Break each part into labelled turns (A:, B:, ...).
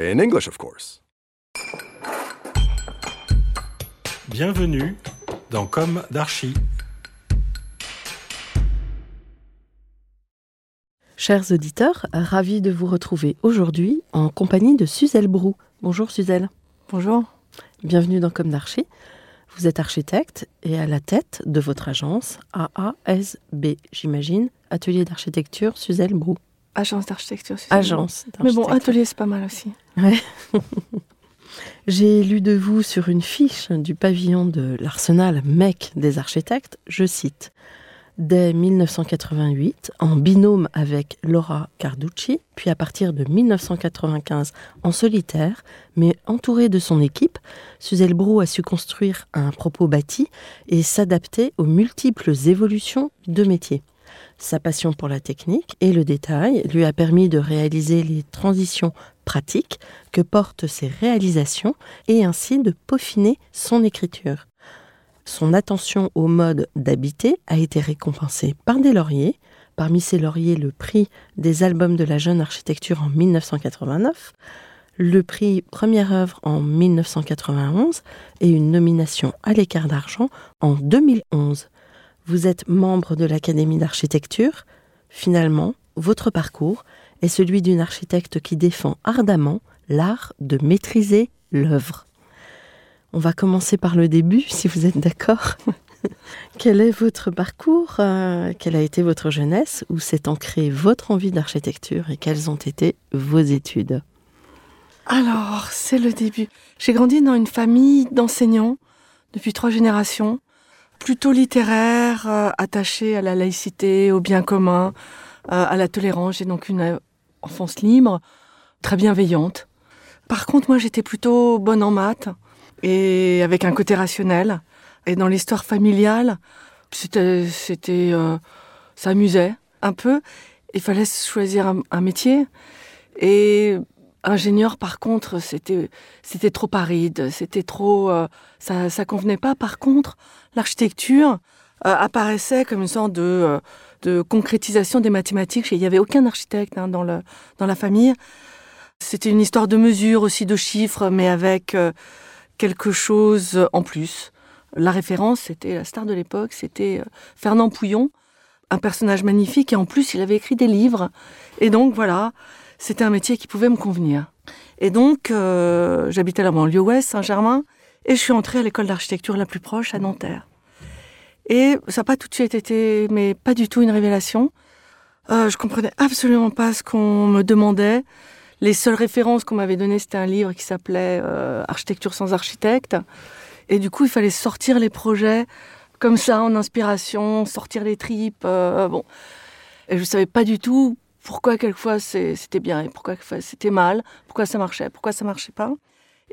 A: In English, of course.
B: Bienvenue dans Comme d'Archi.
C: Chers auditeurs, ravi de vous retrouver aujourd'hui en compagnie de Suzelle Brou. Bonjour Suzelle.
D: Bonjour.
C: Bienvenue dans Comme d'Archi. Vous êtes architecte et à la tête de votre agence AASB, j'imagine, Atelier d'architecture Suzelle Brou.
D: Agence d'architecture.
C: Agence
D: Mais bon, atelier, c'est pas mal aussi.
C: J'ai lu de vous sur une fiche du pavillon de l'Arsenal MEC des architectes, je cite Dès 1988, en binôme avec Laura Carducci, puis à partir de 1995 en solitaire, mais entourée de son équipe, Suzelle Brou a su construire un propos bâti et s'adapter aux multiples évolutions de métier. Sa passion pour la technique et le détail lui a permis de réaliser les transitions pratiques que portent ses réalisations et ainsi de peaufiner son écriture. Son attention au mode d'habiter a été récompensée par des lauriers, parmi ces lauriers le prix des albums de la jeune architecture en 1989, le prix Première œuvre en 1991 et une nomination à l'écart d'argent en 2011. Vous êtes membre de l'Académie d'architecture. Finalement, votre parcours est celui d'une architecte qui défend ardemment l'art de maîtriser l'œuvre. On va commencer par le début, si vous êtes d'accord. Quel est votre parcours euh, Quelle a été votre jeunesse Où s'est ancrée votre envie d'architecture Et quelles ont été vos études?
D: Alors, c'est le début. J'ai grandi dans une famille d'enseignants depuis trois générations, plutôt littéraire, euh, attachée à la laïcité, au bien commun, euh, à la tolérance. J'ai donc une euh, enfance libre, très bienveillante. Par contre, moi, j'étais plutôt bonne en maths et avec un côté rationnel. Et dans l'histoire familiale, c'était, c'était, euh, ça amusait un peu. Il fallait choisir un, un métier. Et ingénieur, par contre, c'était, c'était trop aride, c'était trop, euh, ça, ça convenait pas. Par contre, l'architecture euh, apparaissait comme une sorte de, euh, de concrétisation des mathématiques. Il n'y avait aucun architecte hein, dans, le, dans la famille. C'était une histoire de mesure aussi, de chiffres, mais avec quelque chose en plus. La référence, c'était la star de l'époque, c'était Fernand Pouillon, un personnage magnifique, et en plus, il avait écrit des livres. Et donc, voilà, c'était un métier qui pouvait me convenir. Et donc, euh, j'habitais la banlieue ouest, Saint-Germain, et je suis entrée à l'école d'architecture la plus proche, à Nanterre. Et ça n'a pas tout de suite été, mais pas du tout une révélation. Euh, je comprenais absolument pas ce qu'on me demandait. Les seules références qu'on m'avait données, c'était un livre qui s'appelait euh, Architecture sans architecte. Et du coup, il fallait sortir les projets comme ça, en inspiration, sortir les tripes. euh, bon. Et je ne savais pas du tout pourquoi quelquefois c'était bien et pourquoi c'était mal, pourquoi ça marchait, pourquoi ça marchait pas.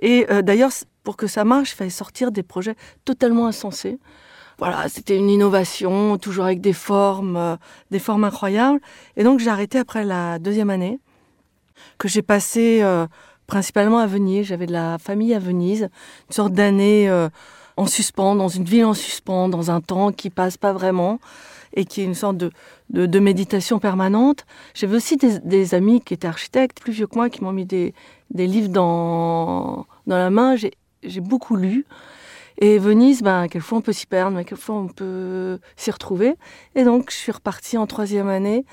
D: Et euh, d'ailleurs, pour que ça marche, il fallait sortir des projets totalement insensés. Voilà, c'était une innovation, toujours avec des formes, euh, des formes incroyables. Et donc j'ai arrêté après la deuxième année, que j'ai passé euh, principalement à Venise. J'avais de la famille à Venise, une sorte d'année en suspens, dans une ville en suspens, dans un temps qui passe pas vraiment et qui est une sorte de, de, méditation permanente. J'avais aussi des, amis qui étaient architectes, plus vieux que moi, qui m'ont mis des, livres dans, la main. J'ai j'ai beaucoup lu. Et Venise, ben, quelquefois on peut s'y perdre, mais quelquefois on peut s'y retrouver. Et donc je suis repartie en troisième année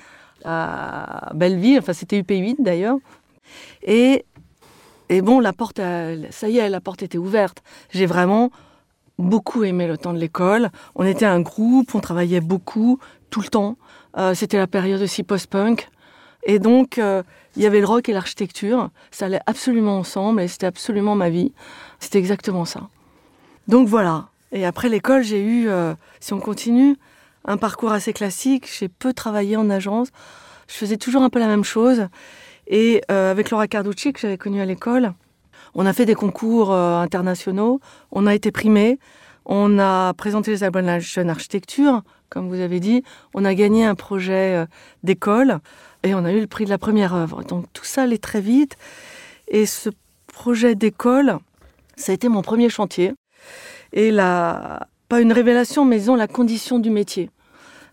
D: à Belleville, enfin c'était UP8 d'ailleurs. Et, et bon, la porte, ça y est, la porte était ouverte. J'ai vraiment beaucoup aimé le temps de l'école. On était un groupe, on travaillait beaucoup, tout le temps. Euh, c'était la période aussi post-punk. Et donc, euh, il y avait le rock et l'architecture. Ça allait absolument ensemble et c'était absolument ma vie. C'était exactement ça. Donc voilà. Et après l'école, j'ai eu, euh, si on continue, un parcours assez classique. J'ai peu travaillé en agence. Je faisais toujours un peu la même chose. Et avec Laura Carducci, que j'avais connue à l'école, on a fait des concours internationaux. On a été primés. On a présenté les albums de la jeune architecture, comme vous avez dit. On a gagné un projet d'école. Et on a eu le prix de la première œuvre. Donc tout ça allait très vite. Et ce projet d'école, ça a été mon premier chantier. Et la, pas une révélation, mais disons la condition du métier.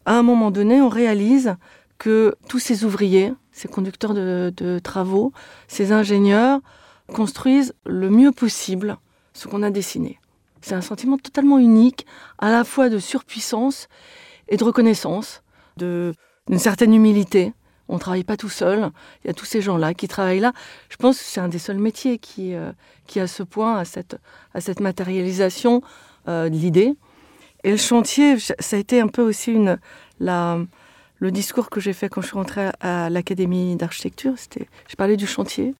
D: À un moment donné, on réalise que tous ces ouvriers, ces conducteurs de travaux, ces ingénieurs construisent le mieux possible ce qu'on a dessiné. C'est un sentiment totalement unique, à la fois de surpuissance et de reconnaissance, d'une certaine humilité. On ne travaille pas tout seul. Il y a tous ces gens-là qui travaillent là. Je pense que c'est un des seuls métiers qui, euh, qui a ce point, à cette, à cette matérialisation euh, de l'idée. Et le chantier, ça a été un peu aussi une, la, le discours que j'ai fait quand je suis rentrée à, l'Académie d'architecture. C'était, je parlais du chantier.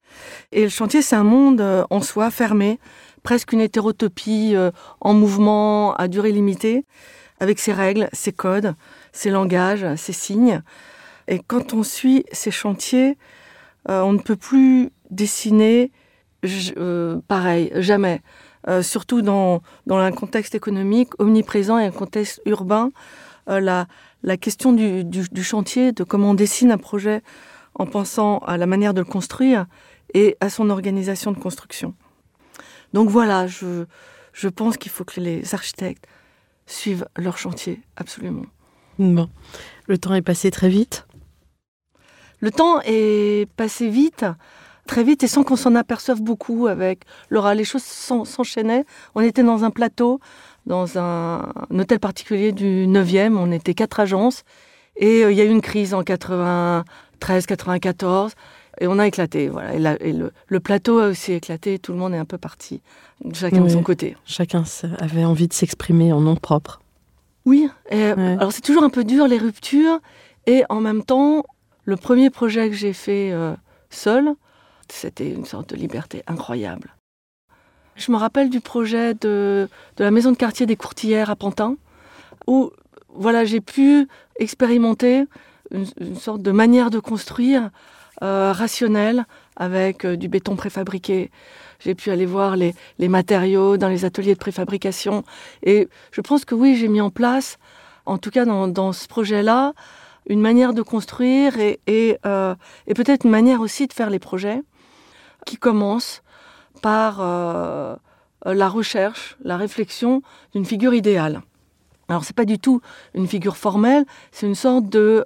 D: Et le chantier, c'est un monde euh, en soi, fermé, presque une hétérotopie en mouvement à durée limitée, avec ses règles, ses codes, ses langages, ses signes. Et quand on suit ces chantiers, euh, on ne peut plus dessiner euh, pareil, jamais. Euh, surtout dans, dans un contexte économique omniprésent et un contexte urbain, la, la question du, du, chantier, de comment on dessine un projet en pensant à la manière de le construire et à son organisation de construction. Donc voilà, je, je pense qu'il faut que les architectes suivent leur chantier, absolument.
C: Bon, le temps est passé très vite.
D: Le temps est passé vite, très vite, et sans qu'on s'en aperçoive beaucoup avec Laura. Les choses s'enchaînaient. On était dans un plateau, dans un, hôtel particulier du 9e. On était quatre agences. Et euh, il y a eu une crise en 93, 94. Et on a éclaté, voilà. Et, le, plateau a aussi éclaté. Tout le monde est un peu parti, chacun de son côté.
C: Chacun avait envie de s'exprimer en nom propre.
D: Oui. Alors c'est toujours un peu dur les ruptures, et en même temps, le premier projet que j'ai fait euh, seul, c'était une sorte de liberté incroyable. Je me rappelle du projet de, la maison de quartier des Courtillères à Pantin, où voilà, j'ai pu expérimenter une, sorte de manière de construire euh, rationnelle avec euh, du béton préfabriqué. J'ai pu aller voir les, matériaux dans les ateliers de préfabrication. Et je pense que oui, j'ai mis en place, en tout cas dans ce projet-là, une manière de construire euh, et, peut-être une manière aussi de faire les projets qui commence par la recherche, la réflexion d'une figure idéale. Alors c'est pas du tout une figure formelle, c'est une sorte de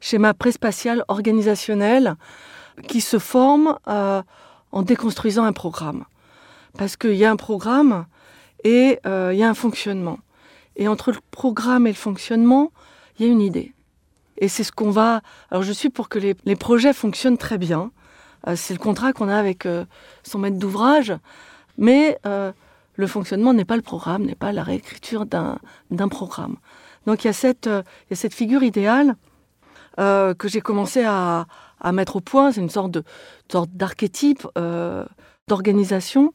D: schéma préspatial organisationnel qui se forme euh, en déconstruisant un programme. Parce qu'il y a un programme et il y a un fonctionnement. Et entre le programme et le fonctionnement, il y a une idée. Et c'est ce qu'on va. Alors je suis pour que les, projets fonctionnent très bien. Euh, c'est le contrat qu'on a avec euh, son maître d'ouvrage. Mais euh, le fonctionnement n'est pas le programme, n'est pas la réécriture d'un programme. Donc il y, a il y a cette figure idéale que j'ai commencé à, à, mettre au point. C'est une sorte d'archétype d'organisation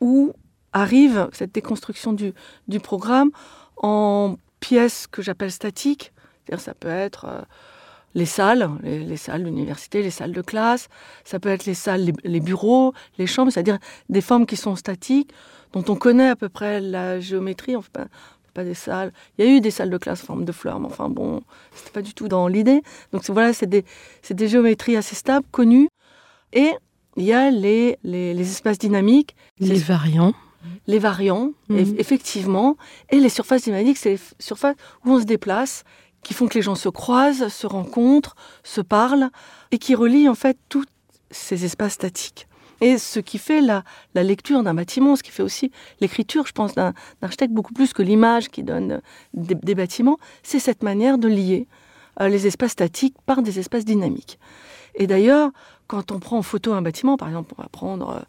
D: où arrive cette déconstruction du, du programme en pièces que j'appelle statiques, ça peut être euh, les salles, les, salles d'université, les salles de classe, ça peut être les salles, les, bureaux, les chambres, c'est-à-dire des formes qui sont statiques, dont on connaît à peu près la géométrie. Pas des salles. Il y a eu des salles de classe en forme de fleurs, mais enfin bon, c'était pas du tout dans l'idée. Donc voilà, c'est des, des, géométries assez stables, connues. Et il y a les, les, espaces dynamiques.
C: Les variants.
D: Les variants, mhm. effectivement. Et les surfaces dynamiques, c'est les surfaces où on se déplace qui font que les gens se croisent, se rencontrent, se parlent, et qui relient en fait tous ces espaces statiques. Et ce qui fait la, lecture d'un bâtiment, ce qui fait aussi l'écriture, je pense, d'un architecte beaucoup plus que l'image qui donne des, bâtiments, c'est cette manière de lier euh, les espaces statiques par des espaces dynamiques. Et d'ailleurs, quand on prend en photo un bâtiment, par exemple, on va prendre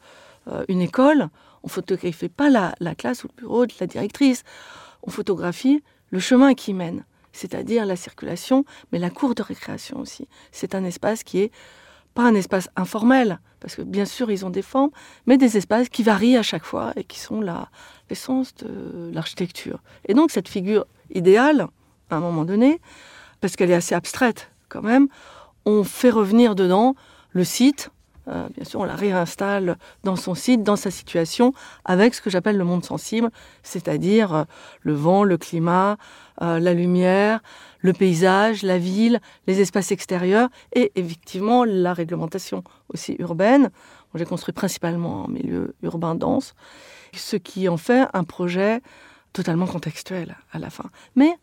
D: euh, une école, on photographie pas la, la classe ou le bureau de la directrice, on photographie le chemin qui mène, c'est-à-dire la circulation, mais la cour de récréation aussi. C'est un espace qui est pas un espace informel, parce que bien sûr ils ont des formes, mais des espaces qui varient à chaque fois et qui sont l'essence de l'architecture. Et donc cette figure idéale, à un moment donné, parce qu'elle est assez abstraite quand même, on fait revenir dedans le site. Euh, bien sûr, on la réinstalle dans son site, dans sa situation, avec ce que j'appelle le monde sensible, c'est-à-dire euh, le vent, le climat, euh, la lumière, le paysage, la ville, les espaces extérieurs et effectivement la réglementation aussi urbaine. J'ai construit principalement en milieu urbain dense, ce qui en fait un projet totalement contextuel à la fin. Mais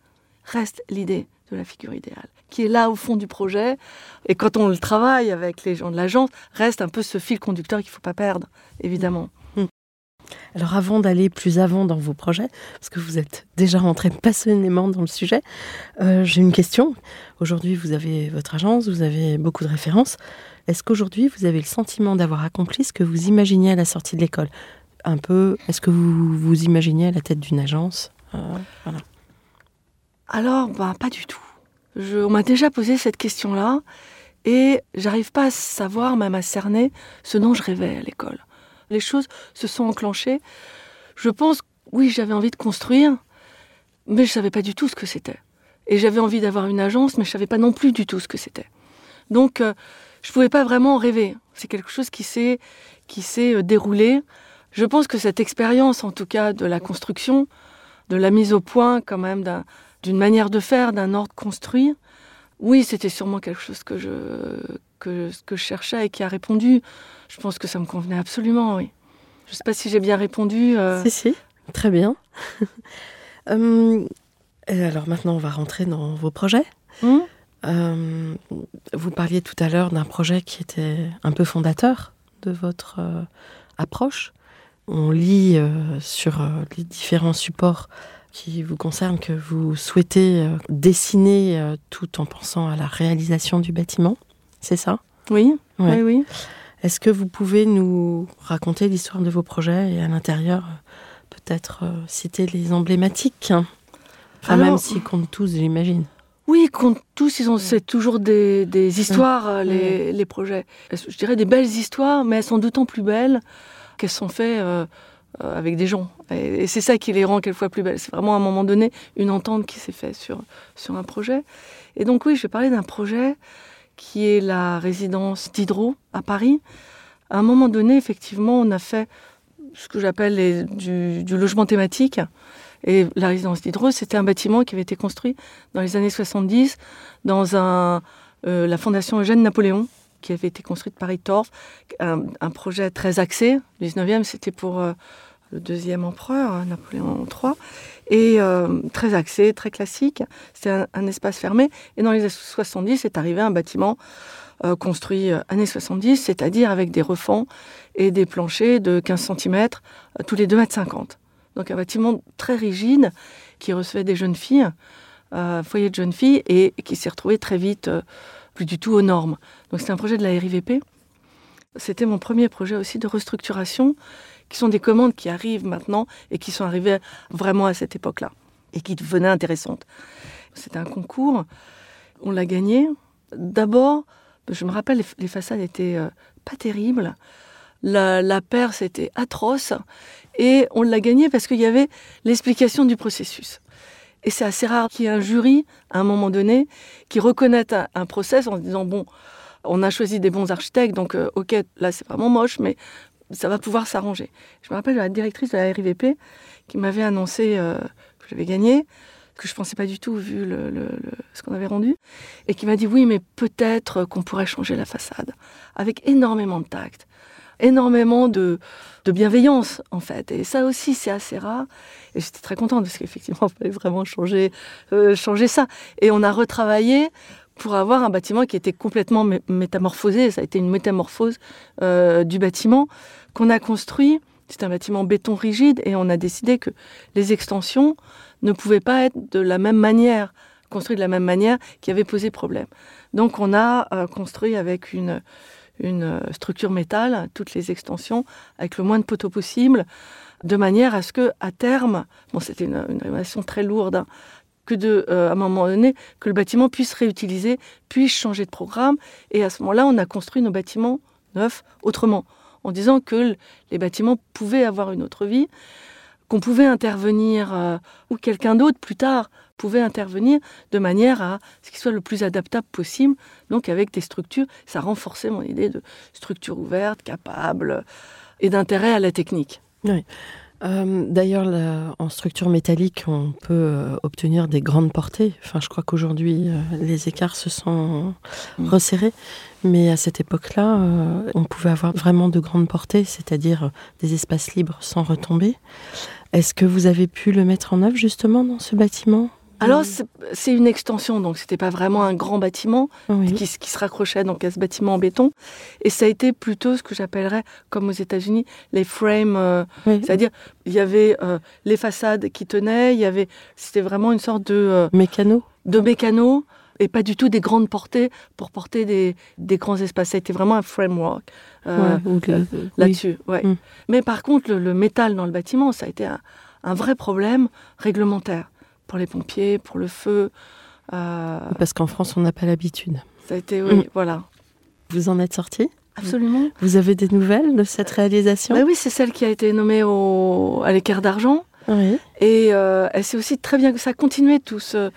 D: reste l'idée de la figure idéale, qui est là au fond du projet. Et quand on le travaille avec les gens de l'agence, reste un peu ce fil conducteur qu'il ne faut pas perdre, évidemment.
C: Alors avant d'aller plus avant dans vos projets, parce que vous êtes déjà rentré passionnément dans le sujet, euh, j'ai une question. Aujourd'hui, vous avez votre agence, vous avez beaucoup de références. Est-ce qu'aujourd'hui, vous avez le sentiment d'avoir accompli ce que vous imaginiez à la sortie de l'école? Un peu, est-ce que vous vous imaginiez à la tête d'une agence? Euh.
D: Alors, bah, pas du tout. Je- on m'a déjà posé cette question-là et j'arrive pas à savoir, même à cerner, ce dont je rêvais à l'école. Les choses se sont enclenchées. Je pense, oui, j'avais envie de construire, mais je savais pas du tout ce que c'était. Et j'avais envie d'avoir une agence, mais je savais pas non plus du tout ce que c'était. Donc, euh, je pouvais pas vraiment rêver. C'est quelque chose qui s'est qui s'est euh, déroulé. Je pense que cette expérience, en tout cas, de la construction, de la mise au point, quand même, d'un d'une manière de faire, d'un ordre construit. Oui, c'était sûrement quelque chose que je, que, que je cherchais et qui a répondu. Je pense que ça me convenait absolument, oui. Je ne sais pas si j'ai bien répondu. euh,
C: Si, si, très bien. Euh, et alors maintenant, on va rentrer dans vos projets.
D: hmm
C: Euh, vous parliez tout à l'heure d'un projet qui était un peu fondateur de votre euh, approche. On lit euh, sur euh, les différents supports qui vous concernent que vous souhaitez euh, dessiner euh, tout en pensant à la réalisation du bâtiment. C'est ça?
D: Oui,
C: Ouais.
D: oui, oui.
C: Est-ce que vous pouvez nous raconter l'histoire de vos projets et à l'intérieur euh, peut-être euh, citer les emblématiques? Enfin,
D: Alors-
C: même s'ils comptent tous, j'imagine.
D: Oui, tous, ils ont, c'est toujours des, des histoires, les, les projets. Je dirais des belles histoires, mais elles sont d'autant plus belles qu'elles sont faites avec des gens. Et, c'est ça qui les rend quelquefois plus belles. C'est vraiment à un moment donné une entente qui s'est faite sur, sur un projet. Et donc oui, je vais parler d'un projet qui est la résidence d'Hydro à Paris. À un moment donné, effectivement, on a fait ce que j'appelle du, logement thématique. Et la résidence d'Hydro, c'était un bâtiment qui avait été construit dans les années 70 dans un, euh, la fondation Eugène Napoléon, qui avait été construite par Torf, un, un projet très axé. Le 19e, c'était pour euh, le deuxième empereur, hein, Napoléon III, et euh, très axé, très classique. C'était un, espace fermé. Et dans les années 70, est arrivé un bâtiment euh, construit euh, années 70, c'est-à-dire avec des refends et des planchers de 15 cm tous les 2,50 mètres. Donc un bâtiment très rigide qui recevait des jeunes filles, foyer de jeunes filles, et qui s'est retrouvé très vite plus du tout aux normes. Donc c'était un projet de la RIVP. C'était mon premier projet aussi de restructuration, qui sont des commandes qui arrivent maintenant et qui sont arrivées vraiment à cette époque-là, et qui devenaient intéressantes. C'était un concours, on l'a gagné. D'abord, je me rappelle, les, façades étaient euh, pas terribles. La, la perce était atroce. Et on l'a gagné parce qu'il y avait l'explication du processus. Et c'est assez rare qu'il y ait un jury, à un moment donné, qui reconnaisse un, un process en se disant, bon, on a choisi des bons architectes, donc euh, ok, là c'est vraiment moche, mais ça va pouvoir s'arranger. Je me rappelle de la directrice de la RIVP qui m'avait annoncé euh, que j'avais gagné, que je pensais pas du tout vu ce qu'on avait rendu, et qui m'a dit oui, mais peut-être qu'on pourrait changer la façade, avec énormément de tact, énormément de, de bienveillance en fait. Et ça aussi, c'est assez rare. Et j'étais très contente parce qu'effectivement, il fallait vraiment changer, euh, changer ça. Et on a retravaillé pour avoir un bâtiment qui était complètement mé- métamorphosé. Ça a été une métamorphose euh, du bâtiment qu'on a construit. C'est un bâtiment béton rigide et on a décidé que les extensions ne pouvaient pas être de la même manière construit de la même manière, qui avait posé problème. Donc on a euh, construit avec une, une euh, structure métal toutes les extensions, avec le moins de poteaux possible, de manière à ce que à terme, bon c'était une, une rénovation très lourde, hein, que de, euh, à un moment donné, que le bâtiment puisse réutiliser, puisse changer de programme. Et à ce moment-là, on a construit nos bâtiments neufs autrement, en disant que les bâtiments pouvaient avoir une autre vie, qu'on pouvait intervenir, euh, ou quelqu'un d'autre plus tard pouvait intervenir de manière à ce qu'il soit le plus adaptable possible, donc avec des structures. Ça renforçait mon idée de structure ouverte, capable, et d'intérêt à la technique.
C: Euh, D'ailleurs, en structure métallique, on peut euh, obtenir des grandes portées. Enfin, je crois qu'aujourd'hui, euh, les écarts se sont
D: Mm.
C: resserrés. Mais à cette époque-là, on pouvait avoir vraiment de grandes portées, c'est-à-dire des espaces libres sans retomber. Est-ce que vous avez pu le mettre en œuvre justement dans ce bâtiment?
D: Alors, c'est- c'est une extension, donc c'était pas vraiment un grand bâtiment,
C: Oui.
D: qui, qui se raccrochait donc à ce bâtiment en béton. Et ça a été plutôt ce que j'appellerais, comme aux États-Unis, les frames. euh,
C: Oui.
D: C'est-à-dire, il y avait euh, les façades qui tenaient, il y avait, c'était vraiment une sorte de, euh,
C: Mécano
D: de mécano et pas du tout des grandes portées pour porter des, des grands espaces. Ça a été vraiment un framework euh,
C: Ouais, oui.
D: là-dessus. ouais.
C: Mm.
D: Mais par contre, le, le métal dans le bâtiment, ça a été un, un vrai problème réglementaire pour les pompiers, pour le feu. euh,
C: Parce qu'en France, on n'a pas l'habitude.
D: ça a été, oui,
C: Mm.
D: voilà.
C: Vous en êtes sorti?
D: Absolument.
C: Vous avez des nouvelles de cette réalisation?
D: Bah oui, c'est celle qui a été nommée au, à l'équerre d'argent.
C: Oui.
D: Et euh, elle sait aussi très bien que ça a continué tout ce,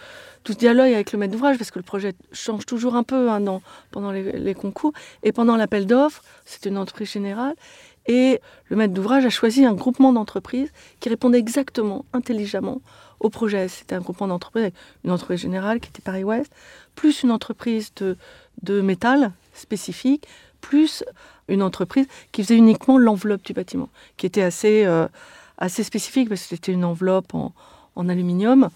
D: tout ce dialogue avec le maître d'ouvrage, parce que le projet change toujours un peu hein, dans- pendant les, les concours. Et pendant l'appel d'offres, c'était une entreprise générale. Et le maître d'ouvrage a choisi un groupement d'entreprises qui répondait exactement, intelligemment au projet. C'était un groupement d'entreprises une entreprise générale qui était Paris Ouest, plus une entreprise de, métal spécifique, plus une entreprise qui faisait uniquement l'enveloppe du bâtiment, qui était assez, euh, assez spécifique parce que c'était une enveloppe en, aluminium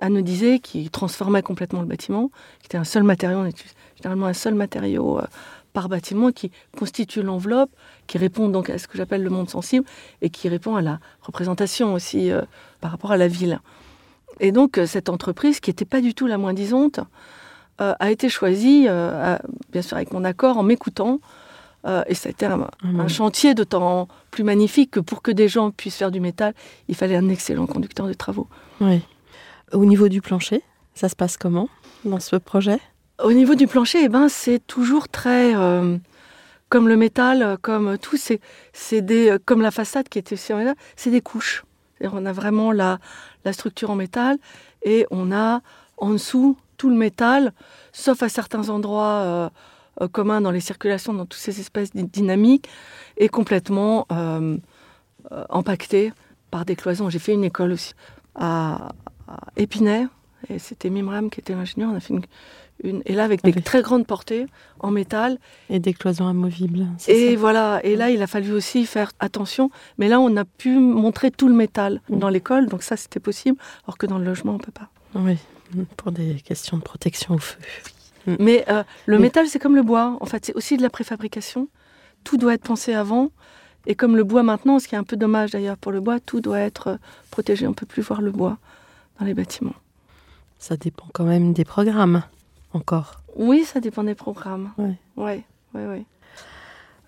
D: anodisé qui transformait complètement le bâtiment, qui était un seul matériau, on généralement un seul matériau euh, par bâtiment qui constitue l'enveloppe, qui répond donc à ce que j'appelle le monde sensible et qui répond à la représentation aussi euh, par rapport à la ville. Et donc euh, cette entreprise, qui n'était pas du tout la moins disante, euh, a été choisie, euh, à- bien sûr avec mon accord, en m'écoutant. Euh, et ça a été un, un chantier d'autant plus magnifique que pour que des gens puissent faire du métal, il fallait un excellent conducteur de travaux.
C: Oui. Au niveau du plancher, ça se passe comment dans ce projet?
D: Au niveau du plancher, eh ben, c'est toujours très. comme le métal, comme tout, c'est, c'est des, comme la façade qui était aussi en métal, c'est des couches. On a vraiment la, structure en métal et on a en dessous tout le métal, sauf à certains endroits euh, euh, communs dans les circulations, dans toutes ces espèces dy- dynamiques, et complètement euh, euh, par des cloisons. J'ai fait une école aussi à, Épinay, et c'était Mimram qui était l'ingénieur. Une- et là avec des très grandes portées en métal.
C: Et des cloisons amovibles.
D: Et
C: ça
D: voilà. Et là, il a fallu aussi faire attention. Mais là, on a pu montrer tout le métal
C: Mm.
D: dans l'école, donc ça, c'était possible. Alors que dans le logement, on peut pas.
C: Oui, pour des questions de protection au feu.
D: Mais euh, le métal, c'est comme le bois. En fait, c'est aussi de la préfabrication. Tout doit être pensé avant. Et comme le bois maintenant, ce qui est un peu dommage d'ailleurs pour le bois, tout doit être euh, protégé. On ne peut plus voir le bois dans les bâtiments.
C: Ça dépend quand même des programmes, encore.
D: Oui, ça dépend des programmes.
C: Ouais.
D: Ouais, ouais, ouais.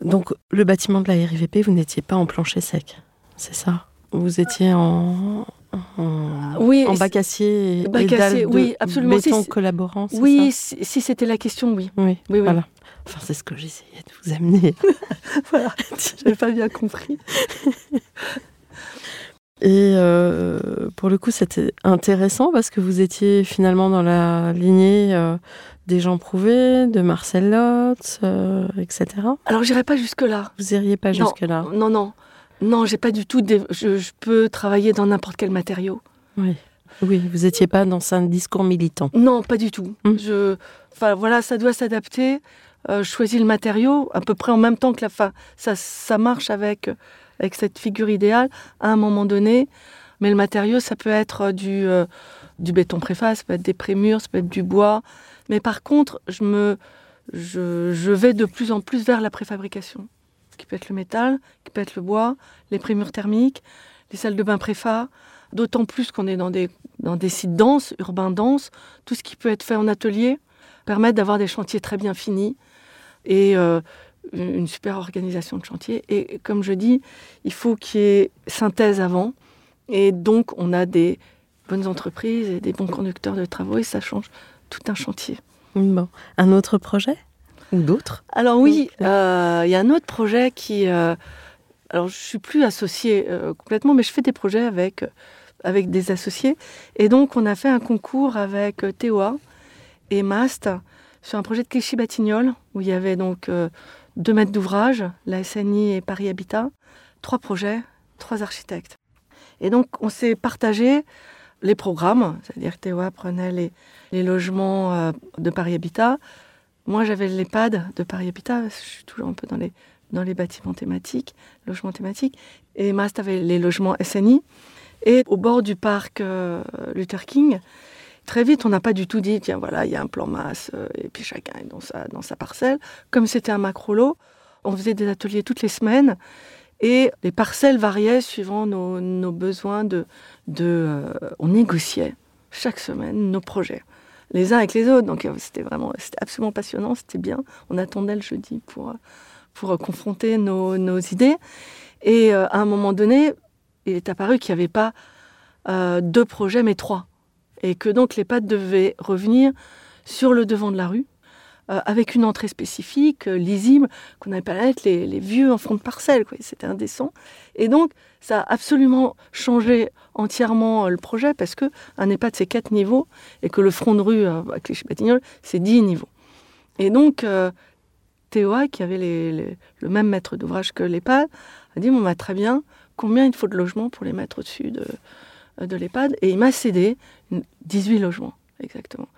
C: Donc, le bâtiment de la RIVP, vous n'étiez pas en plancher sec, c'est ça? Vous étiez en, en,
D: Oui,
C: en bac acier et,
D: bac
C: et dalle
D: acier,
C: de
D: oui, absolument.
C: béton
D: Si,
C: collaborant,
D: Oui,
C: ça?
D: si, si c'était la question, oui.
C: Oui,
D: Oui, oui.
C: voilà. Enfin, c'est ce que j'essayais de vous amener.
D: Voilà, j'avais pas bien compris.
C: Et euh, pour le coup, c'était intéressant parce que vous étiez finalement dans la lignée euh, des gens prouvés, de Marcel Lotz, euh, etc.
D: Alors, j'irai pas jusque-là.
C: Vous iriez pas jusque-là.
D: Non, non. Non, j'ai pas du tout. Je, je peux travailler dans n'importe quel matériau.
C: Oui. Oui, vous n'étiez pas dans un discours militant.
D: Non, pas du tout. Je, enfin voilà, ça doit s'adapter. Je choisis le matériau à peu près en même temps que la fin. Ça, ça marche avec avec cette figure idéale à un moment donné. Mais le matériau, ça peut être du euh, du béton préface, ça peut être des prémures, ça peut être du bois. Mais par contre, je me je, je vais de plus en plus vers la préfabrication, qui peut être le métal, qui peut être le bois, les prémures thermiques, les salles de bain préfa, D'autant plus qu'on est dans des, dans des sites denses, urbains denses. Tout ce qui peut être fait en atelier permet d'avoir des chantiers très bien finis et euh, une super organisation de chantier. Et comme je dis, il faut qu'il y ait synthèse avant. Et donc, on a des bonnes entreprises et des bons conducteurs de travaux et ça change tout un chantier.
C: Bon. Un autre projet Ou d'autres
D: Alors oui, euh, il y a un autre projet qui... euh, alors je suis plus associée euh, complètement, mais je fais des projets avec, avec des associés. Et donc on a fait un concours avec TOA et MAST sur un projet de Clichy-Batignolles, où il y avait donc deux maîtres d'ouvrage, la SNI et Paris Habitat, trois projets, trois architectes. Et donc on s'est partagé les programmes, c'est-à-dire que TOA prenait les, logements euh, de Paris Habitat. Moi, j'avais l'EHPAD de Paris Habitat, je suis toujours un peu dans les, dans les bâtiments thématiques, logements thématiques. Et Mast avait les logements SNI. Et au bord du parc euh, Luther King, très vite, on n'a pas du tout dit, tiens, voilà, il y a un plan masse, euh, et puis chacun est dans sa, dans sa parcelle. Comme c'était un macro-lot, on faisait des ateliers toutes les semaines. Et les parcelles variaient suivant nos, besoins de... de euh, on négociait chaque semaine nos projets, les uns avec les autres. Donc euh, c'était vraiment, c'était absolument passionnant, c'était bien. On attendait le jeudi pour, pour confronter nos, nos idées. Et à un moment donné, il est apparu qu'il n'y avait pas deux projets, mais trois. Et que donc les pattes devaient revenir sur le devant de la rue, euh, avec une entrée spécifique, euh, lisible, qu'on n'avait pas à être les, vieux en fond de parcelle. C'était indécent. Et donc, ça a absolument changé entièrement euh, le projet, parce que un EHPAD, c'est quatre niveaux, et que le front de rue à Clichy-Batignolles, c'est dix niveaux. Et donc, TOA, qui avait le même maître d'ouvrage que l'EHPAD, a dit, bon, bah, très bien, combien il faut de logements pour les mettre au-dessus de, de l'EHPAD Et il m'a cédé une- 18 logements, exactement.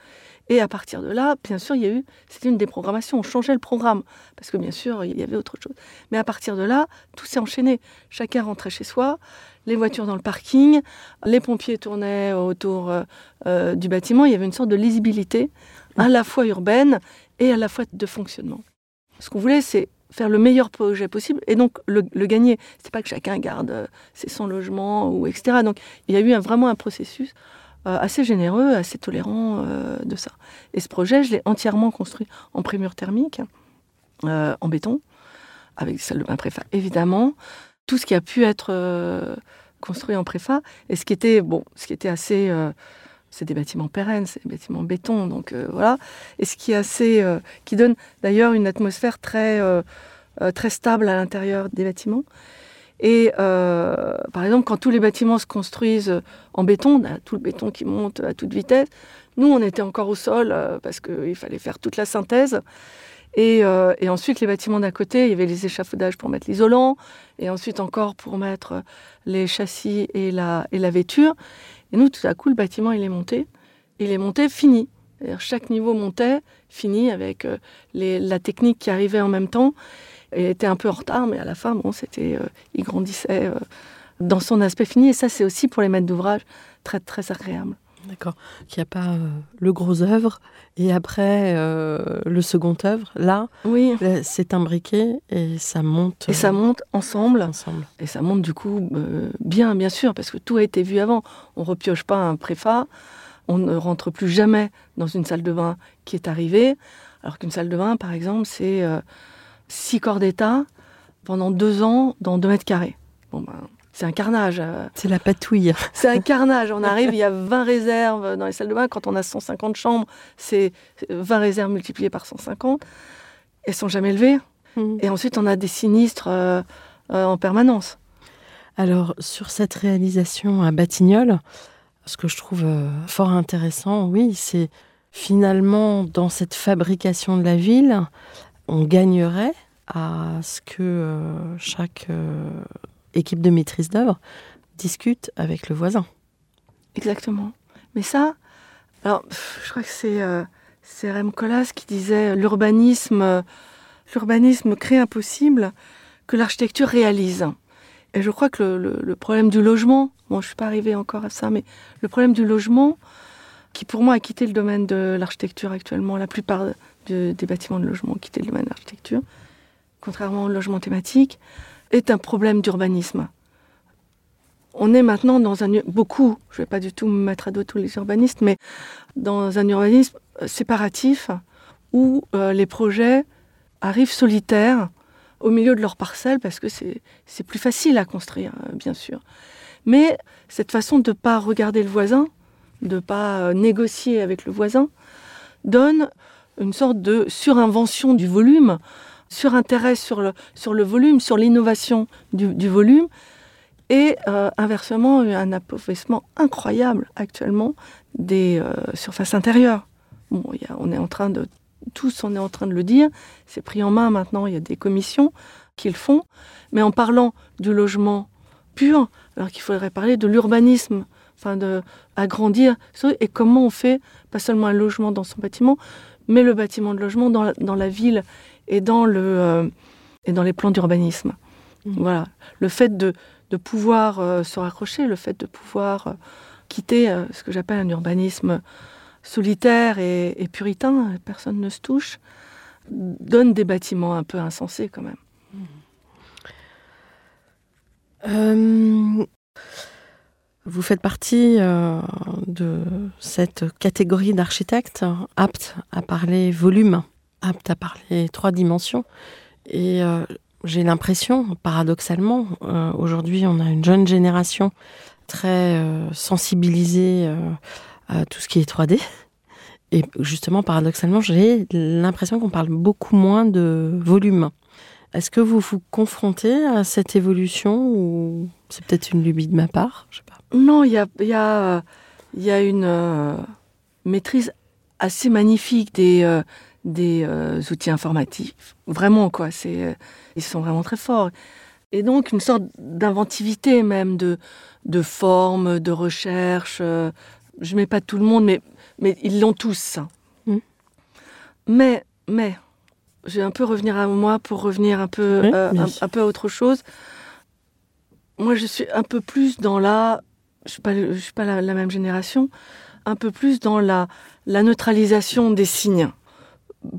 D: Et à partir de là, bien sûr, il y a eu, c'était une déprogrammation, on changeait le programme, parce que bien sûr, il y avait autre chose. Mais à partir de là, tout s'est enchaîné. Chacun rentrait chez soi, les voitures dans le parking, les pompiers tournaient autour euh, euh, du bâtiment. Il y avait une sorte de lisibilité, à la fois urbaine et à la fois de fonctionnement. Ce qu'on voulait, c'est faire le meilleur projet possible et donc le, le gagner. C'est pas que chacun garde euh, ses 100 logements ou etc. Donc il y a eu vraiment un processus euh, assez généreux, assez tolérant euh, de ça. Et ce projet, je l'ai entièrement construit en primure thermique, en béton, avec salles de bain préfa, évidemment. Tout ce qui a pu être construit en préfa, et ce qui était, bon, ce qui était assez... c'est des bâtiments pérennes, c'est des bâtiments béton, donc euh, voilà. Et ce qui est assez, euh, qui donne d'ailleurs une atmosphère très, euh, très stable à l'intérieur des bâtiments. Et par exemple, quand tous les bâtiments se construisent en béton, tout le béton qui monte à toute vitesse. Nous, on était encore au sol parce qu'il fallait faire toute la synthèse. Et, et ensuite, les bâtiments d'à côté, il y avait les échafaudages pour mettre l'isolant, et ensuite encore pour mettre les châssis et la, et la vêture. Et nous, tout à coup, le bâtiment, il est monté. Il est monté, fini. Chaque niveau montait, fini, avec euh, la technique qui arrivait en même temps. Il était un peu en retard, mais à la fin, bon, c'était, euh, il grandissait euh, dans son aspect fini. Et ça, c'est aussi pour les maîtres d'ouvrage très, très agréable.
C: D'accord. Qu'il n'y a pas euh, le gros œuvre et après euh, le second œuvre. Là,
D: Oui.
C: là, c'est imbriqué et ça monte.
D: Et ça
C: euh,
D: monte ensemble.
C: ensemble.
D: Et ça monte du coup euh, bien, bien sûr, parce que tout a été vu avant. On repioche pas un préfa, on ne rentre plus jamais dans une salle de bain qui est arrivée, alors qu'une salle de bain, par exemple, c'est euh, six corps d'état pendant deux ans dans deux mètres carrés. Bon ben, c'est un carnage. euh,
C: C'est la patouille.
D: c'est un carnage. On arrive, il y a 20 réserves dans les salles de bain. Quand on a 150 chambres, c'est 20 réserves multipliées par 150. Elles sont jamais levées. Et ensuite, on a des sinistres euh, euh, en permanence.
C: Alors, sur cette réalisation à Batignolles, ce que je trouve euh, fort intéressant, oui, c'est finalement dans cette fabrication de la ville, on gagnerait à ce que chaque équipe de maîtrise d'œuvre discute avec le voisin.
D: Exactement. Mais ça, alors, je crois que c'est euh, Rem Koolhaas qui disait l'urbanisme, euh, l'urbanisme crée impossible que l'architecture réalise. Et je crois que le, problème du logement, bon, je suis pas arrivée encore à ça, mais le problème du logement, qui pour moi a quitté le domaine de l'architecture actuellement, la plupart de- des bâtiments de logement ont quitté le domaine de l'architecture, contrairement au logement thématique, est un problème d'urbanisme. on est maintenant dans un beaucoup, je ne vais pas du tout me mettre à dos tous les urbanistes, mais dans un urbanisme euh, séparatif où euh, les projets arrivent solitaires au milieu de leur parcelle parce que c'est plus facile à construire, euh, bien sûr. Mais cette façon de ne pas regarder le voisin, de ne pas négocier avec le voisin, donne une sorte de surinvention du volume, surintérêt sur le, sur le volume, sur l'innovation du, du, volume, et euh, inversement un appauvrissement incroyable actuellement des euh, surfaces intérieures. Bon, y a, on est en train de tous, on est en train de le dire. C'est pris en main maintenant. Il y a des commissions qui le font, mais en parlant du logement pur, alors qu'il faudrait parler de l'urbanisme, enfin de agrandir et comment on fait pas seulement un logement dans son bâtiment, mais le bâtiment de logement dans dans la ville et dans le euh, et dans les plans d'urbanisme. Mmh. Voilà, le fait de de pouvoir euh, se raccrocher, le fait de pouvoir euh, quitter ce que j'appelle un urbanisme solitaire et, et, puritain, personne ne se touche, donne des bâtiments un peu insensés quand même.
C: Euh, vous faites partie euh, de cette catégorie d'architectes aptes à parler volume, aptes à parler trois dimensions. Et euh, j'ai l'impression, paradoxalement, euh, aujourd'hui on a une jeune génération très euh, sensibilisée à tout ce qui est 3D. Et justement, paradoxalement, j'ai l'impression qu'on parle beaucoup moins de volume. Est-ce que vous vous confrontez à cette évolution ou c'est peut-être une lubie de ma part?
D: Non, il y a, y, a, y a une maîtrise assez magnifique des, des euh, outils informatifs. Vraiment, quoi. C'est, euh, ils sont vraiment très forts. Et donc, une sorte d'inventivité même, de, de forme, de recherche. Euh, je mets pas tout le monde, mais, mais ils l'ont tous, ça.
C: Mm.
D: Mais, mais, je vais un peu revenir à moi pour revenir un peu,
C: Oui,
D: un, peu à autre chose. Moi, je suis un peu plus dans la... Je suis pas, je suis pas la, la même génération. Un peu plus dans la, la neutralisation des signes.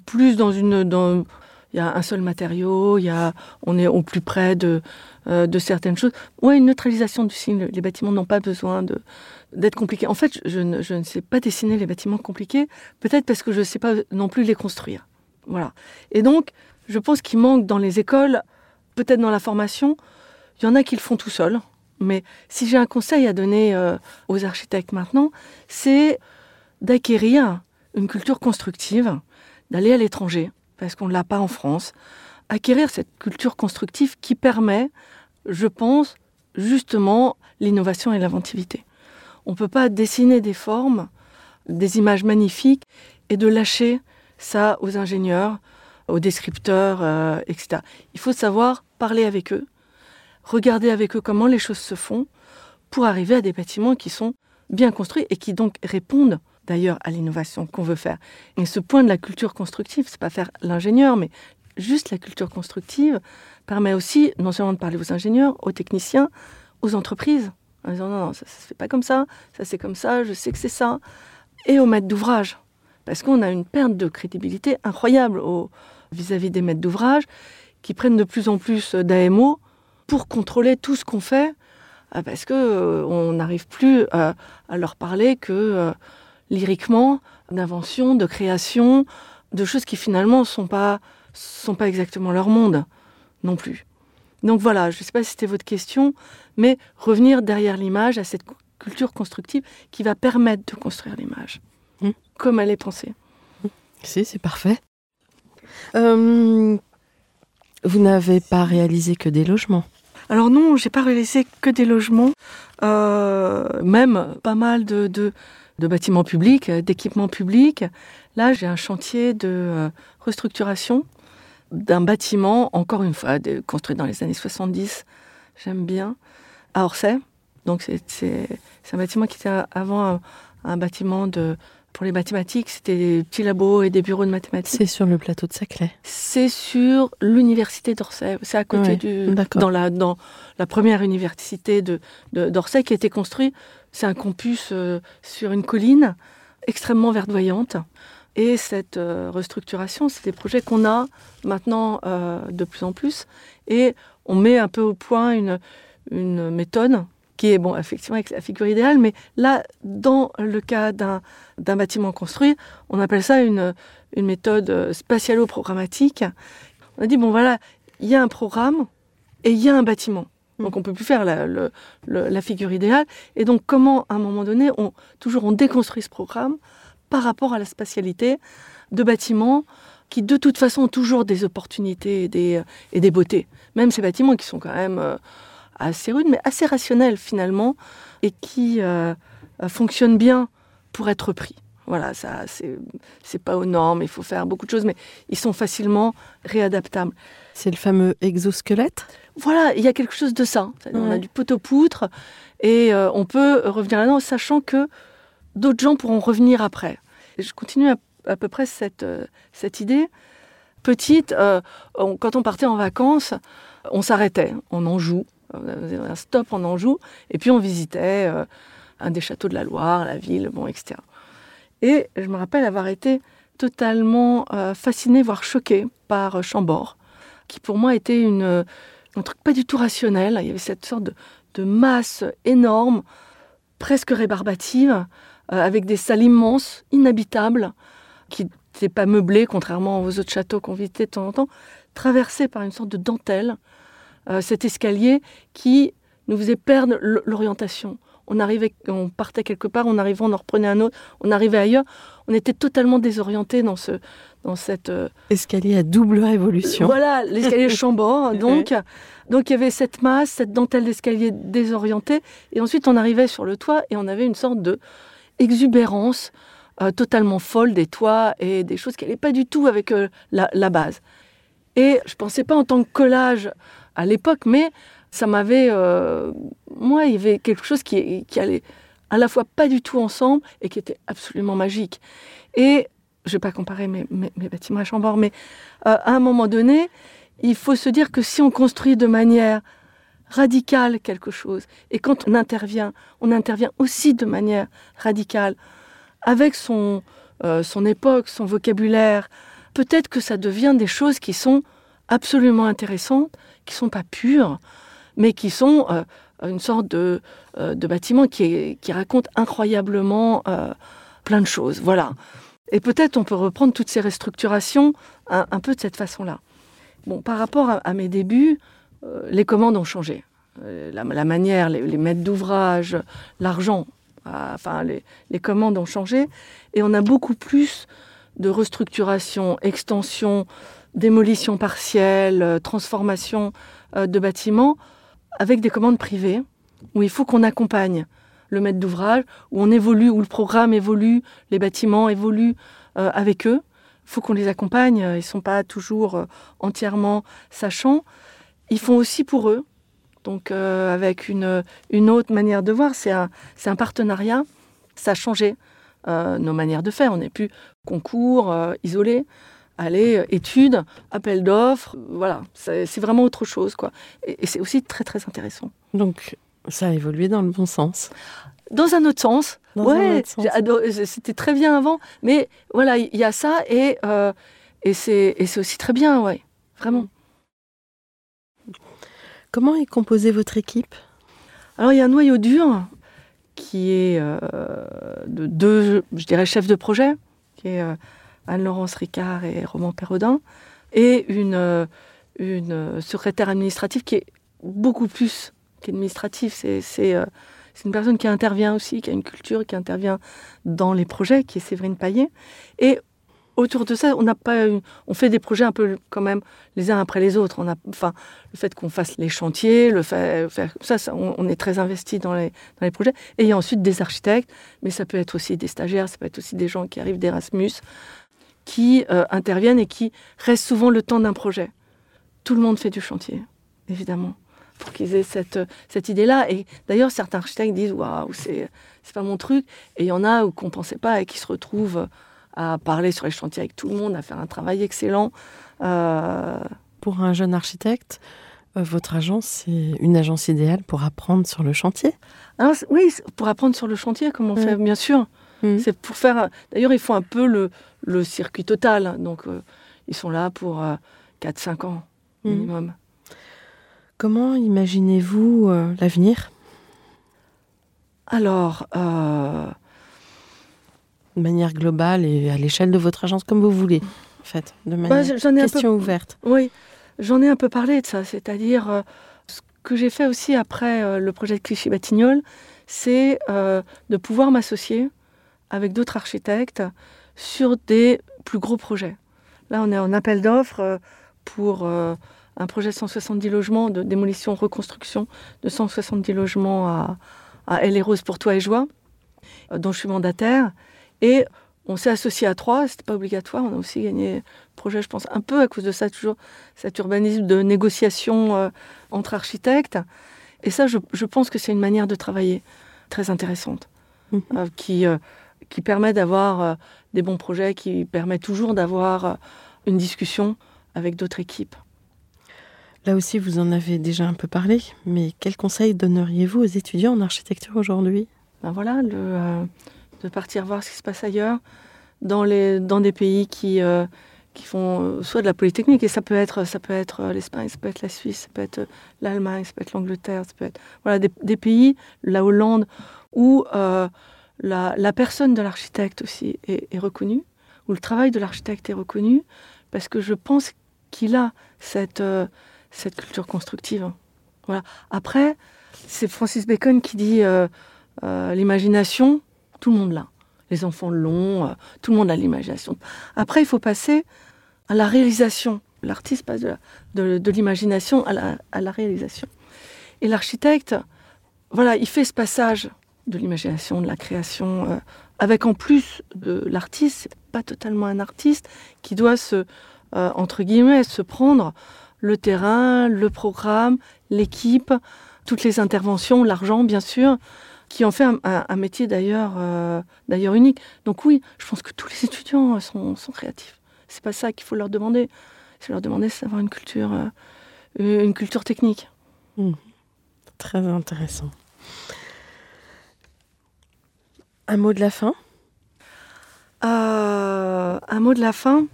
D: Plus dans une... Dans, il y a un seul matériau, il y a, on est au plus près de, euh, certaines choses. Ouais, une neutralisation du signe. Les bâtiments n'ont pas besoin d'être compliqués. En fait, je ne, je ne sais pas dessiner les bâtiments compliqués, peut-être parce que je ne sais pas non plus les construire. Voilà. Et donc, je pense qu'il manque dans les écoles, peut-être dans la formation, il y en a qui le font tout seuls. Mais si j'ai un conseil à donner euh, aux architectes maintenant, c'est d'acquérir une culture constructive, d'aller à l'étranger, parce qu'on ne l'a pas en France, acquérir cette culture constructive qui permet, je pense, justement l'innovation et l'inventivité. On ne peut pas dessiner des formes, des images magnifiques et de lâcher ça aux ingénieurs, aux descripteurs, euh, etc. Il faut savoir parler avec eux, regarder avec eux comment les choses se font pour arriver à des bâtiments qui sont bien construits et qui donc répondent d'ailleurs à l'innovation qu'on veut faire. Et ce point de la culture constructive, c'est pas faire l'ingénieur, mais juste la culture constructive permet aussi non seulement de parler aux ingénieurs, aux techniciens, aux entreprises, en disant non, non ça, ça se fait pas comme ça, ça c'est comme ça, je sais que c'est ça, et aux maîtres d'ouvrage, parce qu'on a une perte de crédibilité incroyable vis-à-vis des maîtres d'ouvrage qui prennent de plus en plus d'AMO pour contrôler tout ce qu'on fait, euh, parce que euh, n'arrive plus euh, à leur parler que lyriquement d'invention, de création, de choses qui finalement sont pas sont pas exactement leur monde non plus. Donc voilà, je ne sais pas si c'était votre question, mais revenir derrière l'image à cette culture constructive qui va permettre de construire l'image
C: Mm.
D: comme elle est pensée.
C: Si, c'est parfait. Euh, vous n'avez pas réalisé que des logements.
D: Alors non, j'ai pas réalisé que des logements, euh, même pas mal de, de, de bâtiments publics, euh, d'équipements publics. Là, j'ai un chantier de euh, restructuration d'un bâtiment, encore une fois, construit dans les années 70, j'aime bien, à Orsay. Donc c'est- un bâtiment qui était avant un, un bâtiment de, pour les mathématiques, c'était des petits labos et des bureaux de mathématiques.
C: C'est sur le plateau de Saclay.
D: C'est sur l'université d'Orsay. C'est à côté
C: Ouais,
D: du dans la dans la première université de d'Orsay qui a été construit. C'est un campus euh, sur une colline extrêmement verdoyante. Et cette euh, restructuration, c'est des projets qu'on a maintenant euh, de plus en plus. Et on met un peu au point une, méthode qui est, bon, effectivement, la figure idéale, mais là, dans le cas d'un bâtiment construit, on appelle ça une, méthode spatialo-programmatique. On a dit, bon, voilà, il y a un programme et il y a un bâtiment. Donc on peut plus faire la, le- le- la figure idéale. Et donc comment, à un moment donné, on, toujours on déconstruit ce programme par rapport à la spatialité de bâtiments qui, de toute façon, ont toujours des opportunités et des, euh, et des beautés. Même ces bâtiments qui sont quand même euh, assez rudes, mais assez rationnels finalement, et qui euh, fonctionnent bien pour être pris. Voilà, ça, c'est c'est pas aux normes, il faut faire beaucoup de choses, mais ils sont facilement réadaptables.
C: C'est le fameux exosquelette?
D: Voilà, il y a quelque chose de ça. On a du poteau-poutre et euh, on peut revenir là-dedans, sachant que d'autres gens pourront revenir après. Et je continue à, à peu près cette, euh, cette idée. Petite, euh, on- quand on partait en vacances, on s'arrêtait en Anjou, un stop en Anjou, et puis on visitait un des châteaux de la Loire, la ville, bon, etc. Et je me rappelle avoir été totalement fascinée, voire choquée par Chambord, qui pour moi était un truc pas du tout rationnel. Il y avait cette sorte de, masse énorme, presque rébarbative, euh, avec des salles immenses, inhabitables, qui n'étaient pas meublées, contrairement aux autres châteaux qu'on visitait de temps en temps, traversées par une sorte de dentelle, euh, cet escalier qui nous faisait perdre l'orientation. On arrivait, on partait quelque part, on arrivait, on en reprenait un autre, on arrivait ailleurs. On était totalement désorienté dans ce, dans cette, euh,
C: Escalier à double révolution.
D: voilà, l'escalier Chambord. Donc, donc il y avait cette masse, cette dentelle d'escalier désorientée. Et ensuite, on arrivait sur le toit et on avait une sorte de exubérance euh, totalement folle des toits et des choses qui n'allaient pas du tout avec euh, la, la base. Et je pensais pas en tant que collage à l'époque, mais ça m'avait, euh, moi, il y avait quelque chose qui, allait à la fois pas du tout ensemble et qui était absolument magique. Et je vais pas comparer mes, bâtiments à Chambord, mais euh, à un moment donné, il faut se dire que si on construit de manière radicale quelque chose, et quand on intervient, on intervient aussi de manière radicale, avec son, euh, son époque, son vocabulaire, peut-être que ça devient des choses qui sont absolument intéressantes, qui sont pas pures, mais qui sont euh, une sorte de, euh, de bâtiment qui, est- qui raconte incroyablement euh, plein de choses. Voilà. Et peut-être on peut reprendre toutes ces restructurations un, peu de cette façon-là. Bon, par rapport à, mes débuts, les commandes ont changé. La, manière, les, les maîtres d'ouvrage, l'argent, euh, enfin les, les commandes ont changé. Et on a beaucoup plus de restructuration, extension, démolition partielle, transformation de bâtiments avec des commandes privées où il faut qu'on accompagne le maître d'ouvrage, où on évolue, où le programme évolue, les bâtiments évoluent euh, avec eux. Il faut qu'on les accompagne. Ils ne sont pas toujours euh, entièrement sachants. Ils font aussi pour eux. Donc euh, avec une, autre manière de voir, c'est un, partenariat. Ça a changé nos manières de faire. On n'est plus concours, isolé. Allez, euh, études, appel d'offres, euh, voilà, c'est vraiment autre chose, quoi. Et, et c'est aussi très très intéressant.
C: Donc, ça a évolué dans le bon sens.
D: Dans un autre sens,
C: Dans
D: ouais, c'était très bien avant, mais voilà, il y a ça et euh, et c'est et c'est aussi très bien, ouais, vraiment.
C: Comment est composée votre équipe?
D: Alors il y a un noyau dur qui est euh, de deux, je dirais, chefs de projet, qui est euh, Anne-Laurence Ricard et Roman Perrodin, et une, euh, une euh, secrétaire administrative qui est beaucoup plus qu'administrative. Euh, c'est une personne qui intervient aussi, qui a une culture, qui intervient dans les projets, qui est Séverine Paillet. Et autour de ça, on pas, on fait des projets un peu quand même les uns après les autres. On a, enfin, le fait qu'on fasse les chantiers, le fait, faire ça, ça, on, on est très investi dans les, dans les projets. Et il y a ensuite des architectes, mais ça peut être aussi des stagiaires, ça peut être aussi des gens qui arrivent d'Erasmus, qui euh, interviennent et qui restent souvent le temps d'un projet. Tout le monde fait du chantier, évidemment, pour qu'ils aient cette, cette idée-là. Et d'ailleurs, certains architectes disent Waouh, c'est c'est pas mon truc. Et il y en a où qu'on ne pensait pas et qui se retrouvent à parler sur les chantiers avec tout le monde, à faire un travail excellent. Euh,
C: Pour un jeune architecte, euh, votre agence, c'est une agence idéale pour apprendre sur le chantier?
D: Alors, c'est- oui, pour apprendre sur le chantier, comme on fait, bien sûr.
C: Mhm.
D: C'est pour faire. D'ailleurs, ils font un peu le, le circuit total. Donc, euh, ils sont là pour 4-5 ans
C: Mhm.
D: minimum.
C: Comment imaginez-vous euh, l'avenir?
D: Alors, euh,
C: De manière globale et à l'échelle de votre agence, comme vous voulez, en fait, de manière
D: Bah, j'en ai un peu-
C: question ouverte.
D: oui, j'en ai un peu parlé de ça. C'est-à-dire, euh, ce que j'ai fait aussi après euh, le projet de Clichy-Batignolles, c'est euh, de pouvoir m'associer avec d'autres architectes sur des plus gros projets. Là, on est en appel d'offres euh, pour euh, un projet de 170 logements, de démolition, reconstruction de 170 logements à, à Elle et Rose pour Toi et Joie, euh, dont je suis mandataire. Et on s'est associé à trois, c'était pas obligatoire. On a aussi gagné le projet, je pense, un peu à cause de ça, toujours cet urbanisme de négociation euh, entre architectes. Et ça, je, je pense que c'est une manière de travailler très intéressante,
C: Mhm.
D: euh, qui, euh, qui permet d'avoir euh, des bons projets, qui permet toujours d'avoir euh, une discussion avec d'autres équipes.
C: Là aussi, vous en avez déjà un peu parlé, mais quels conseils donneriez-vous aux étudiants en architecture aujourd'hui?
D: Ben voilà, le, euh, de partir voir ce qui se passe ailleurs, dans, les, dans des pays qui, euh, qui font soit de la polytechnique, et ça peut être, ça peut être l'Espagne, ça peut être la Suisse, ça peut être l'Allemagne, ça peut être l'Angleterre, ça peut être voilà, des, des pays, la Hollande, où euh, la, la personne de l'architecte aussi est, reconnue, où le travail de l'architecte est reconnu, parce que je pense qu'il a cette, euh, cette culture constructive. Voilà. Après, c'est Francis Bacon qui dit euh, euh, l'imagination, tout le monde l'a. Les enfants l'ont, tout le monde a l'imagination. Après, il faut passer à la réalisation. L'artiste passe de, de- de l'imagination à la, à la réalisation. Et l'architecte, voilà, il fait ce passage de l'imagination, de la création, euh, avec en plus de l'artiste, pas totalement un artiste, qui doit se, euh, entre guillemets, se prendre le terrain, le programme, l'équipe, toutes les interventions, l'argent, bien sûr, qui en fait un, métier d'ailleurs euh, d'ailleurs unique. Donc oui, je pense que tous les étudiants sont, sont créatifs. C'est pas ça qu'il faut leur demander. C'est leur demander c'est d'avoir une culture, une culture technique.
C: Très intéressant. Un mot de la fin?
D: Euh, un mot de la fin?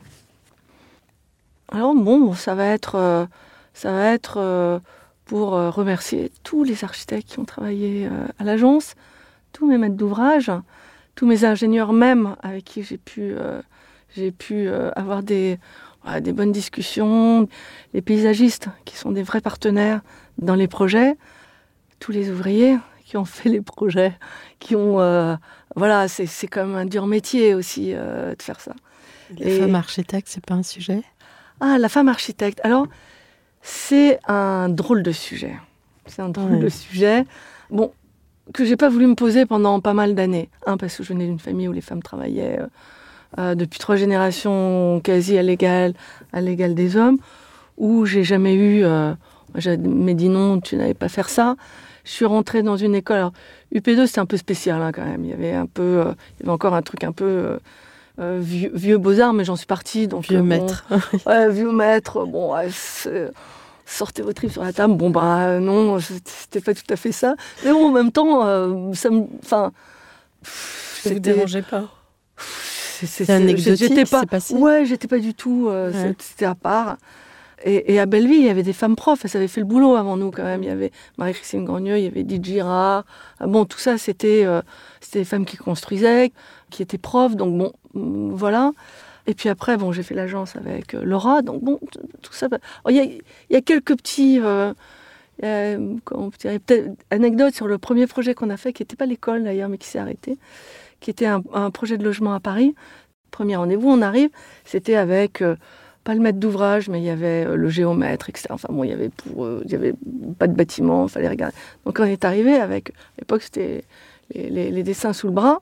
D: Alors bon, ça va être, euh, ça va euh, pour remercier tous les architectes qui ont travaillé à l'agence, tous mes maîtres d'ouvrage, tous mes ingénieurs même avec qui j'ai pu, avoir des, bonnes discussions, les paysagistes qui sont des vrais partenaires dans les projets, tous les ouvriers qui ont fait les projets, qui ont voilà, c'est même un dur métier aussi euh, de faire ça.
C: Les
D: Et-
C: femmes architectes, c'est pas un sujet?
D: Ah, la femme architecte. Alors, c'est un drôle de sujet. C'est un drôle
C: Ouais.
D: de sujet. Bon, que j'ai pas voulu me poser pendant pas mal d'années. Un, parce que je venais d'une famille où les femmes travaillaient euh, euh, depuis trois générations quasi à l'égal, à l'égal des hommes, où j'ai jamais eu. Euh, mais dit non, tu n'allais pas faire ça. Je suis rentrée dans une école. Alors, UP2, c'était un peu spécial hein, quand même. Il y avait un peu, euh, il y avait encore un truc un peu euh, euh, vieux, vieux beaux-arts, mais j'en suis partie. Donc,
C: Vieux
D: bon,
C: maître.
D: Ouais, vieux maître, bon, ouais, sortez vos tripes sur la table. Bon, bah non, c'était pas tout à fait ça. Mais bon, en même temps, euh, ça me. Enfin.
C: Ça vous dérangeait pas?
D: c'est- C'est
C: anecdotique,
D: pas.
C: passé
D: Ouais, j'étais pas du tout.
C: Ouais.
D: C'était à part. Et, à Belleville, il y avait des femmes profs, elles avaient fait le boulot avant nous quand même. Il y avait Marie-Christine Gagneux, il y avait Didi Girard. Ah Bon, tout ça, c'était euh, des femmes qui construisaient, qui étaient profs. Donc bon, mm, voilà. Et puis après, bon, j'ai fait l'agence avec euh, Laura. Donc bon, tout ça. Oh, Il y, a, quelques petits. euh, dire, peut-être anecdotes sur le premier projet qu'on a fait, qui n'était pas l'école d'ailleurs, mais qui s'est arrêté, qui était un, un projet de logement à Paris. Premier rendez-vous, on arrive, c'était avec euh, pas le maître d'ouvrage, mais il y avait euh, le géomètre, etc. Enfin bon, il y avait pour, euh, il y avait pas de bâtiment, fallait regarder. Donc on est arrivé avec, à l'époque c'était les, dessins sous le bras,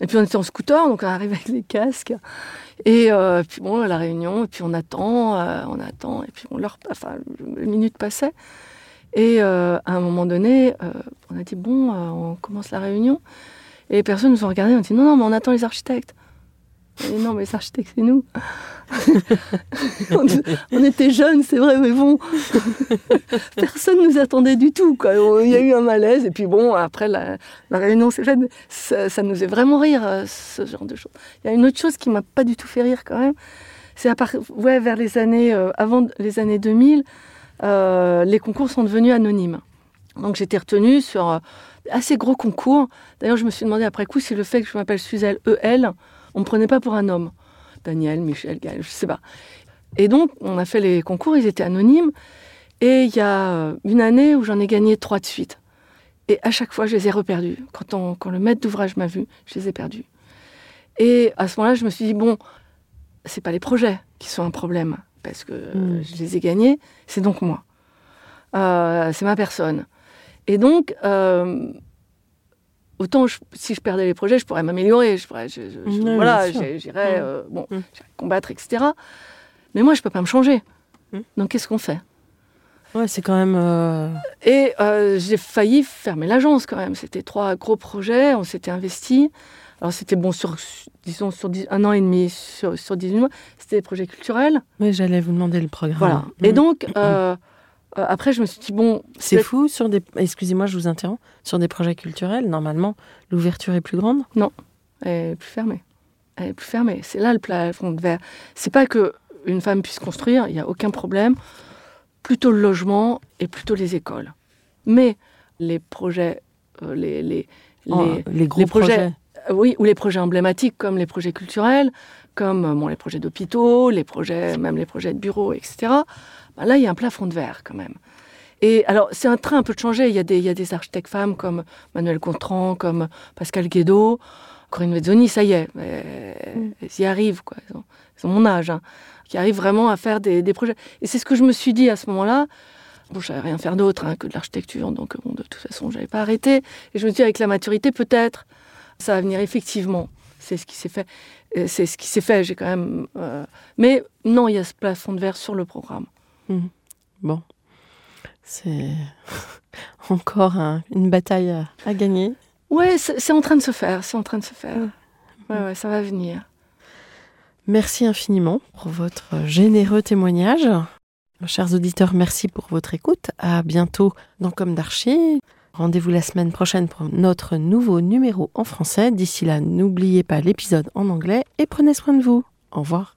D: et puis on était en scooter, donc on arrive avec les casques, et euh, puis bon, la réunion, et puis on attend, on attend, et puis on leur, enfin, les minutes passaient, et à un moment donné, on a dit bon, on commence la réunion, et les personnes nous ont regardé, on dit non, non, mais on attend les architectes. Non, mais les architectes, c'est nous. on, était jeunes, c'est vrai, mais bon, personne ne nous attendait du tout. Il y a eu un malaise, et puis bon, après la, réunion s'est faite, ça, nous fait vraiment rire, euh, ce genre de choses. Il y a une autre chose qui m'a pas du tout fait rire quand même, c'est à part, vers les années, euh, avant les années 2000, euh, les concours sont devenus anonymes. Donc j'étais retenue sur euh, assez gros concours. D'ailleurs, je me suis demandé après coup si le fait que je m'appelle Suzelle EL, on me prenait pas pour un homme. Daniel, Michel, Gaël, je sais pas. Et donc, on a fait les concours, ils étaient anonymes. Et il y a euh, une année où j'en ai gagné trois de suite. Et à chaque fois, je les ai reperdus. Quand, on- quand le maître d'ouvrage m'a vu, je les ai perdus. Et à ce moment-là, je me suis dit, bon, c'est pas les projets qui sont un problème, parce que euh,
C: Mm.
D: je les ai gagnés, c'est donc moi. Euh, c'est ma personne. Et donc, euh, autant je- si je perdais les projets, je pourrais m'améliorer, je pourrais, je- je- voilà, j'irais
C: Mm.
D: euh, bon,
C: Mm.
D: combattre, etc. Mais moi, je peux pas me changer.
C: Mm.
D: Donc, qu'est-ce qu'on fait?
C: Ouais, c'est quand même. euh,
D: Et euh, j'ai failli fermer l'agence quand même. C'était trois gros projets, on s'était investi. Alors c'était bon sur, disons, sur dix- un an et demi, sur, sur 18 mois. C'était des projets culturels.
C: Oui, j'allais vous demander le programme.
D: Voilà. Et donc, euh, euh, après, je me suis dit, bon,
C: C'est fou sur des. Excusez-moi, je vous interromps. Sur des projets culturels, normalement, l'ouverture est plus grande?
D: Elle est plus fermée. Elle est plus fermée. C'est là le plafond de verre. C'est pas que une femme puisse construire, il n'y a aucun problème. Plutôt le logement et plutôt les écoles. Mais les projets, euh, les, les,
C: Oh,
D: les-
C: les gros
D: les projets-
C: projets.
D: Euh, Oui, ou les projets emblématiques comme les projets culturels, comme bon, les projets d'hôpitaux, les projets, même les projets de bureaux, etc. Ben là, il y a un plafond de verre quand même. Et alors, c'est un train un peu de changer. Il y a des, il y a des architectes femmes comme Manuel Contran, comme Pascal Guédot, Corinne Vezzoni, ça y est, euh, elles y arrivent, quoi. Elles ont, elles ont mon âge, hein, qui arrivent vraiment à faire des, des projets. Et c'est ce que je me suis dit à ce moment-là. Bon, je savais rien faire d'autre hein, que de l'architecture, donc bon, de toute façon, je n'avais pas arrêté. Et je me suis dit, avec la maturité, peut-être, ça va venir effectivement. C'est ce qui s'est fait. Euh, C'est ce qui s'est fait. J'ai quand même. euh, Mais non, il y a ce plafond de verre sur le programme.
C: Bon. C'est encore un- une bataille à, à gagner.
D: Ouais, c'est en train de se faire. C'est en train de se faire. Ouais, ouais, ça va venir.
C: Merci infiniment pour votre généreux témoignage. Chers auditeurs, merci pour votre écoute. À bientôt dans Comme d'Archie. Rendez-vous la semaine prochaine pour notre nouveau numéro en français. D'ici là, n'oubliez pas l'épisode en anglais et prenez soin de vous. Au revoir.